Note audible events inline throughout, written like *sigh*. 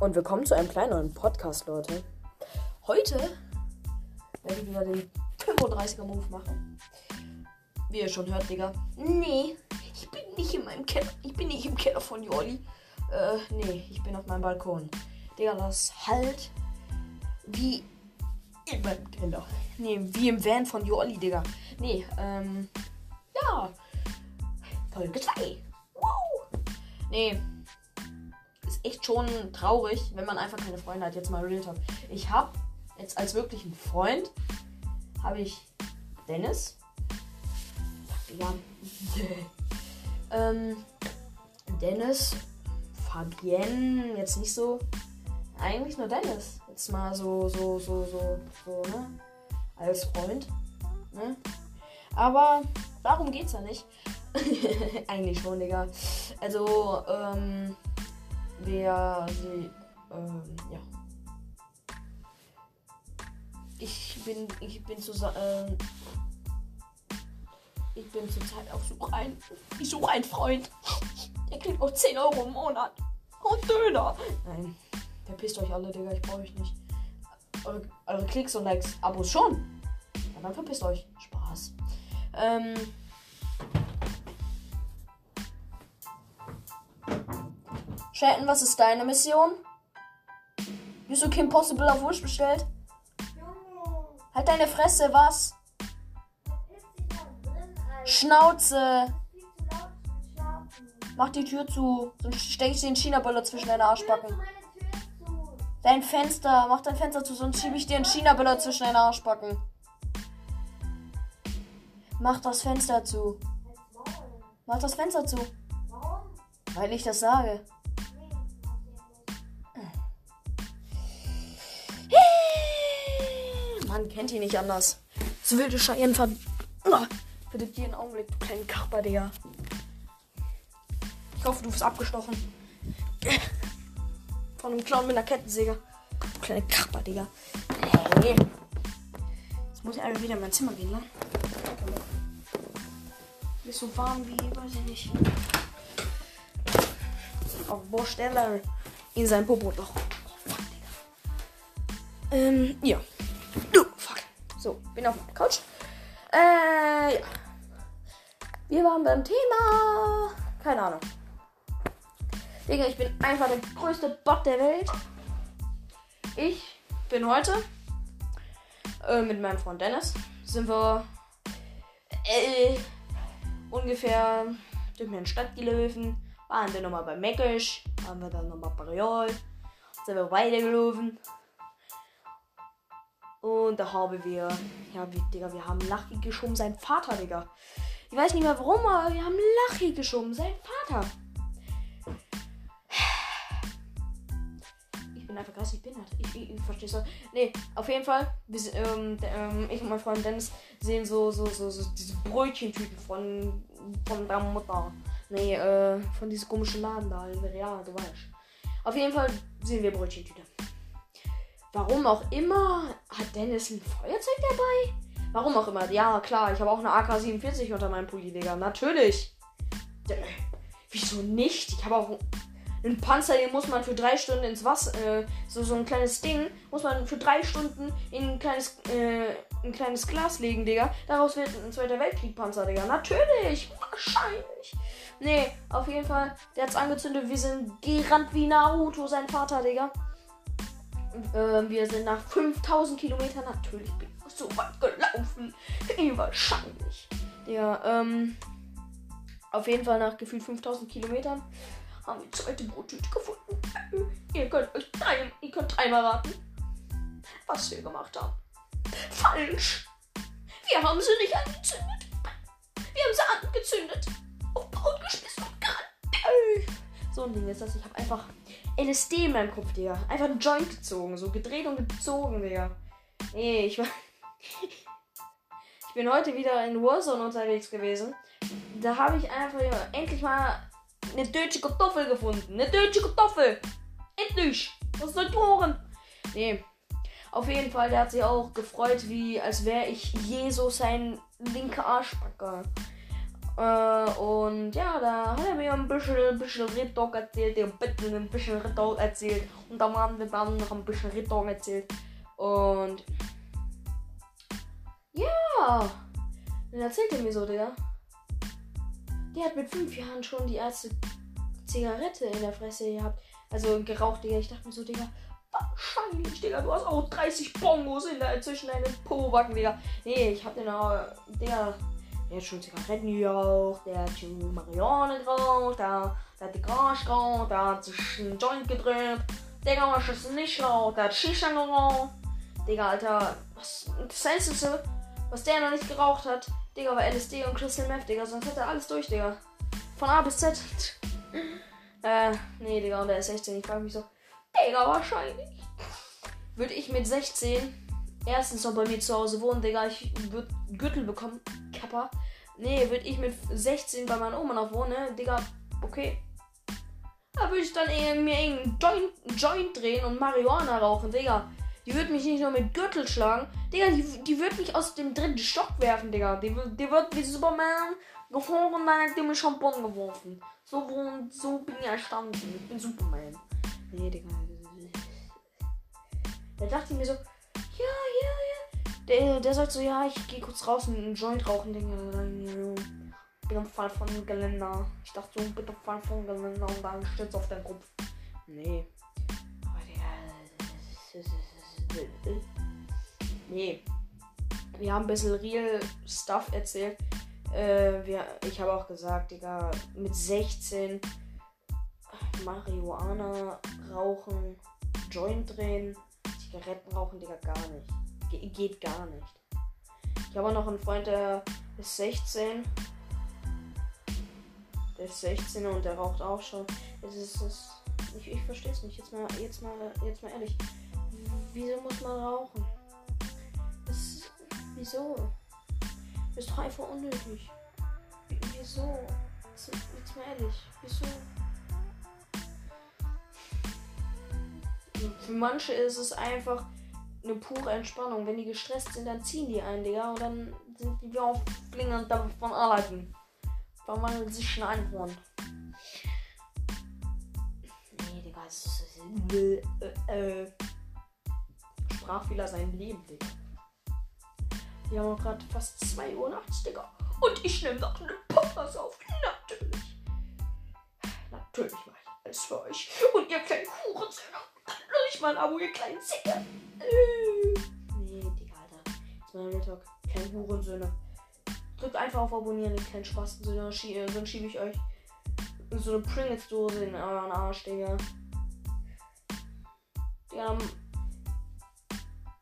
und willkommen zu einem kleinen neuen Podcast, Leute. Heute werde ich wieder den 35er Move machen. Wie ihr schon hört, Digga. Nee, ich bin nicht in meinem Keller. Ich bin nicht im Keller von Jolli. Äh, nee, ich bin auf meinem Balkon. Digga, das halt wie in meinem Keller. Nee, wie im Van von Jolli, Digga. Nee, ähm, ja. Folge 2. Wow. Nee, echt schon traurig, wenn man einfach keine Freunde hat. Jetzt mal Real Talk. Ich habe jetzt als wirklichen Freund habe ich Dennis. Ja. *laughs* ähm, Dennis, Fabienne, jetzt nicht so. Eigentlich nur Dennis. Jetzt mal so, so, so, so, so, ne? Als Freund. Ne? Aber darum geht's ja nicht. *laughs* Eigentlich schon, Digga. Also, ähm, wer sie, ähm, ja. Ich bin, ich bin zu, äh, ich bin zurzeit auf Suche ein, ich suche einen Freund. Der kriegt auch 10 Euro im Monat. Und Döner. Nein, verpisst euch alle, Digga, ich brauche euch nicht. Eure, eure Klicks und Likes, Abos schon. Ja, dann verpisst euch. Spaß. Ähm, Chatten, was ist deine Mission? Wieso Kim Possible auf Wish bestellt? Junge, Halt deine Fresse, was? Schnauze! Mach die Tür zu, sonst steck ich dir den China-Böller zwischen deine Arschbacken. Dein Fenster, mach dein Fenster zu, sonst schiebe ich dir einen China-Böller zwischen deine Arschbacken. Mach das Fenster zu. Mach das Fenster zu, weil ich das sage. Man kennt ihn nicht anders. So wilde Cheyenne ver... Oh, bitte dir einen Augenblick, du kleinen Kapper, Digga. Ich hoffe, du wirst abgestochen. Von einem Clown mit einer Kettensäge. Du kleine Kapper, Digga. Hey. Jetzt muss ich einfach wieder in mein Zimmer gehen, ne? Ist so warm wie, weiß ich nicht. Auf Bohrstelle in sein Popo-Loch. Oh, fuck, Digga. Ähm, ja. Du, fuck. So, bin auf der Couch. Äh, ja. Wir waren beim Thema. Keine Ahnung. Digga, ich bin einfach der größte Bot der Welt. Ich bin heute äh, mit meinem Freund Dennis. Sind wir äh, ungefähr durch meine Stadt gelaufen. Waren wir nochmal bei Meckisch. Waren wir dann nochmal bei Real. Sind wir weitergelaufen. Und da haben wir, ja, wie, Digga, wir haben Lachi geschoben, sein Vater, Digga. Ich weiß nicht mehr warum, aber wir haben Lachi geschoben, sein Vater. Ich bin einfach krass, ich bin halt. Ich, ich, ich verstehe so. Nee, auf jeden Fall, wir, ähm, ähm, ich und mein Freund Dennis sehen so, so, so, so diese Brötchentüten von, von der Mutter. Nee, äh, von diesem komischen Laden da Real, du weißt. Auf jeden Fall sehen wir Brötchentüte. Warum auch immer hat Dennis ein Feuerzeug dabei? Warum auch immer. Ja, klar, ich habe auch eine AK-47 unter meinem Pulli, Digga. Natürlich. Wieso nicht? Ich habe auch einen Panzer, den muss man für drei Stunden ins Wasser, äh, so, so ein kleines Ding, muss man für drei Stunden in ein kleines, äh, ein kleines Glas legen, Digga. Daraus wird ein Zweiter Weltkrieg-Panzer, Digga. Natürlich. Wahrscheinlich. Nee, auf jeden Fall. Der hat's angezündet. Wir sind gerannt wie Naruto, sein Vater, Digga. Ähm, wir sind nach 5000 Kilometern natürlich so weit gelaufen. Wahrscheinlich. Ja, ähm. Auf jeden Fall nach gefühlt 5000 Kilometern haben wir zweite Brottüte gefunden. Äh, Ihr könnt euch drei, ihr könnt dreimal raten, was wir gemacht haben. Falsch. Wir haben sie nicht angezündet. Wir haben sie angezündet. Auf Brot geschmissen und gerannt. So ein Ding ist das. Ich habe einfach LSD in meinem Kopf, Digga. Einfach einen Joint gezogen. So gedreht und gezogen, Digga. Nee, ich war. *laughs* ich bin heute wieder in Warzone unterwegs gewesen. Da habe ich einfach endlich mal eine deutsche Kartoffel gefunden. Eine deutsche Kartoffel. Endlich. Was soll Toren? Nee. Auf jeden Fall, der hat sich auch gefreut, wie als wäre ich Jesus sein linker Arschbacker. Äh, und ja, da hat er mir ein bisschen, bisschen Red Dog erzählt, der Bitte ein bisschen Red Dog erzählt. Und da haben wir dann noch ein bisschen Red Dog erzählt. Und ja, dann erzählt er mir so, Digga. Der hat mit fünf Jahren schon die erste Zigarette in der Fresse gehabt. Also geraucht, Digga. Ich dachte mir so, Digga, wahrscheinlich, Digga. Du hast auch 30 Bongos in der, zwischen deinen Po-Backen, Digga. Nee, ich hab den auch, Digga. Der hat schon Zigaretten geraucht, der hat schon Marihuana geraucht, der, der hat die Gras geraucht, der hat sich einen Joint gedreht. Digga, was ist nicht geraucht? Der hat Shisha geraucht. Digga, Alter, was, das Einzige, was der noch nicht geraucht hat, Digga, war LSD und Crystal Meth, Digga, sonst hat er alles durch, Digga. Von A bis Z. *laughs* äh, nee, Digga, und der ist 16. Ich frage mich so, Digga, wahrscheinlich. Würde ich mit 16 erstens noch bei mir zu Hause wohnen, Digga, ich würde Gürtel bekommen, Kappa. Nee, würde ich mit 16 bei meiner Oma noch wohnen, ne? Digga, okay. Da würde ich dann eher mir irgendeinen Joint, Joint drehen und Marihuana rauchen, Digga. Die wird mich nicht nur mit Gürtel schlagen, Digga, die, die wird mich aus dem dritten Stock werfen, Digga. Die, die wird wie Superman gefroren dann hat die mich Schampon geworfen. So, so bin ich erstanden. Ich bin Superman. Nee, Digga. Da dachte ich mir so, ja. Der, der sagt so, ja, ich gehe kurz raus und einen Joint rauchen, ja, bin am Fall von Geländer. Ich dachte so, bitte Fall von Geländer und dann stürzt auf deinen Kopf. Nee. Aber Digga. Nee. Wir haben ein bisschen real Stuff erzählt. Äh, wir, ich habe auch gesagt, Digga, mit 16 Marihuana rauchen, Joint drehen, Zigaretten rauchen, Digga, gar nicht. Ge geht gar nicht. Ich habe auch noch einen Freund, der ist 16. Der ist 16 und der raucht auch schon. Es ist, es ich, ich verstehe es nicht. Jetzt mal, jetzt mal, jetzt mal ehrlich. Wieso muss man rauchen? Das, wieso? Das ist doch einfach unnötig. Wieso? Jetzt, jetzt mal ehrlich. Wieso? Für manche ist es einfach eine pure Entspannung. Wenn die gestresst sind, dann ziehen die ein, Digga. Und dann sind die wie auf Flingern von Aladdin. Verwandeln sich in ein Einhorn. Nee, Digga, es ist. Äh, äh. Sprachfehler sein Leben, Digga. Wir haben auch gerade fast 2 Uhr nachts, Digga. Und ich nehme noch eine Podcast auf. Natürlich. Natürlich mache ich alles für euch. Und ihr kleinen Hurensöhne. Nicht mal ein Abo, ihr kleinen Zicke. Äh. Nee, Digga, Alter. Jetzt mal Real Talk. Kleine Hurensöhne. Drückt einfach auf Abonnieren, ihr kleinen Spastensöhne. Schie äh, dann schiebe ich euch so eine Pringles-Dose in euren Arsch, Digga. Digga, dann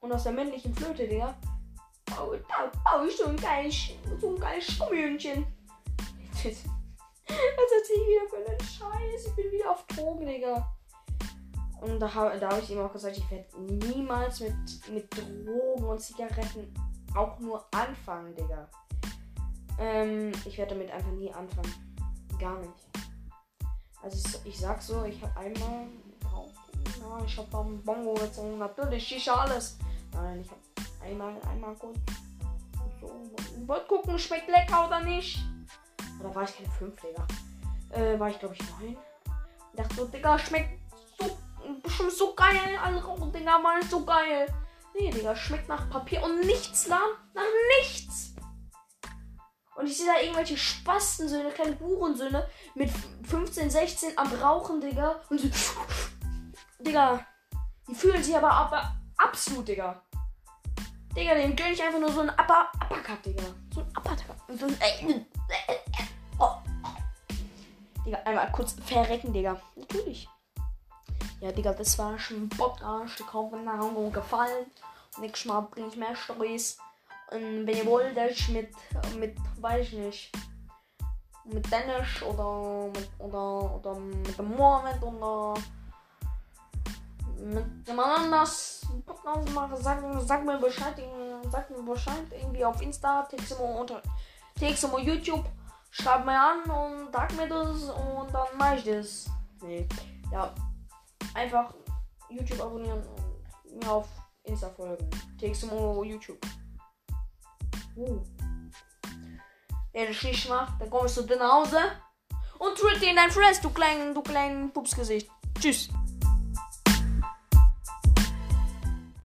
und aus der männlichen Flöte, Digga. Oh, da baue ich so ein geiles, so ein geiles Schummelchen. *laughs* Was erzähl ich wieder für einen Scheiß? Ich bin wieder auf Drogen, Digga. Und da, ha- da habe ich ihm auch gesagt, ich werde niemals mit, mit Drogen und Zigaretten auch nur anfangen, Digga. Ähm, ich werde damit einfach nie anfangen. Gar nicht. Also ich, ich sag so, ich habe einmal. Ja, ich habe am Bongo gezogen. Natürlich, Shisha, alles. Nein, ich habe einmal, einmal kurz so. Wollt gucken, schmeckt lecker oder nicht? Oder war ich keine 5, Digga? Äh, war ich glaube ich 9. Dachte so, Digga, schmeckt so, geil. Alle rauchen, Digga, mal so geil. Nee, Digga, schmeckt nach Papier und nichts nach, nach nichts. Und ich sehe da irgendwelche Spastensöhne, kleine Hurensöhne mit 15, 16 am Rauchen, Digga. Und so, Digga, die fühlen sich aber, aber absolut, Digga. Digga, dem gönn ich einfach nur so ein Upper, Uppercut, Digga. So ein Uppercut. So ein, oh. Digga, einmal kurz verrecken, Digga. Natürlich. Ja, Digga, das war schon ein Podcast. Ich hoffe, es hat euch gefallen. Nächstes Mal bringe ich mehr Storys. Und wenn ihr wollt, dass ich mit, mit, weiß ich nicht, mit Dennis oder mit, oder, oder mit dem Mohammed oder mit jemand anders Podcast mache, sag, sag mir Bescheid, sag mir Bescheid, irgendwie auf Insta, Teximo unter Teximo YouTube, schreib mir an und sag mir das und dann mach ich das. Nee. Ja. Einfach YouTube abonnieren und mir auf Insta folgen. Teximo YouTube. Uh. der das nicht macht, dann kommst du nach Hause und tritt dir in dein Fress, du kleinen, du kleinen Pupsgesicht. Tschüss.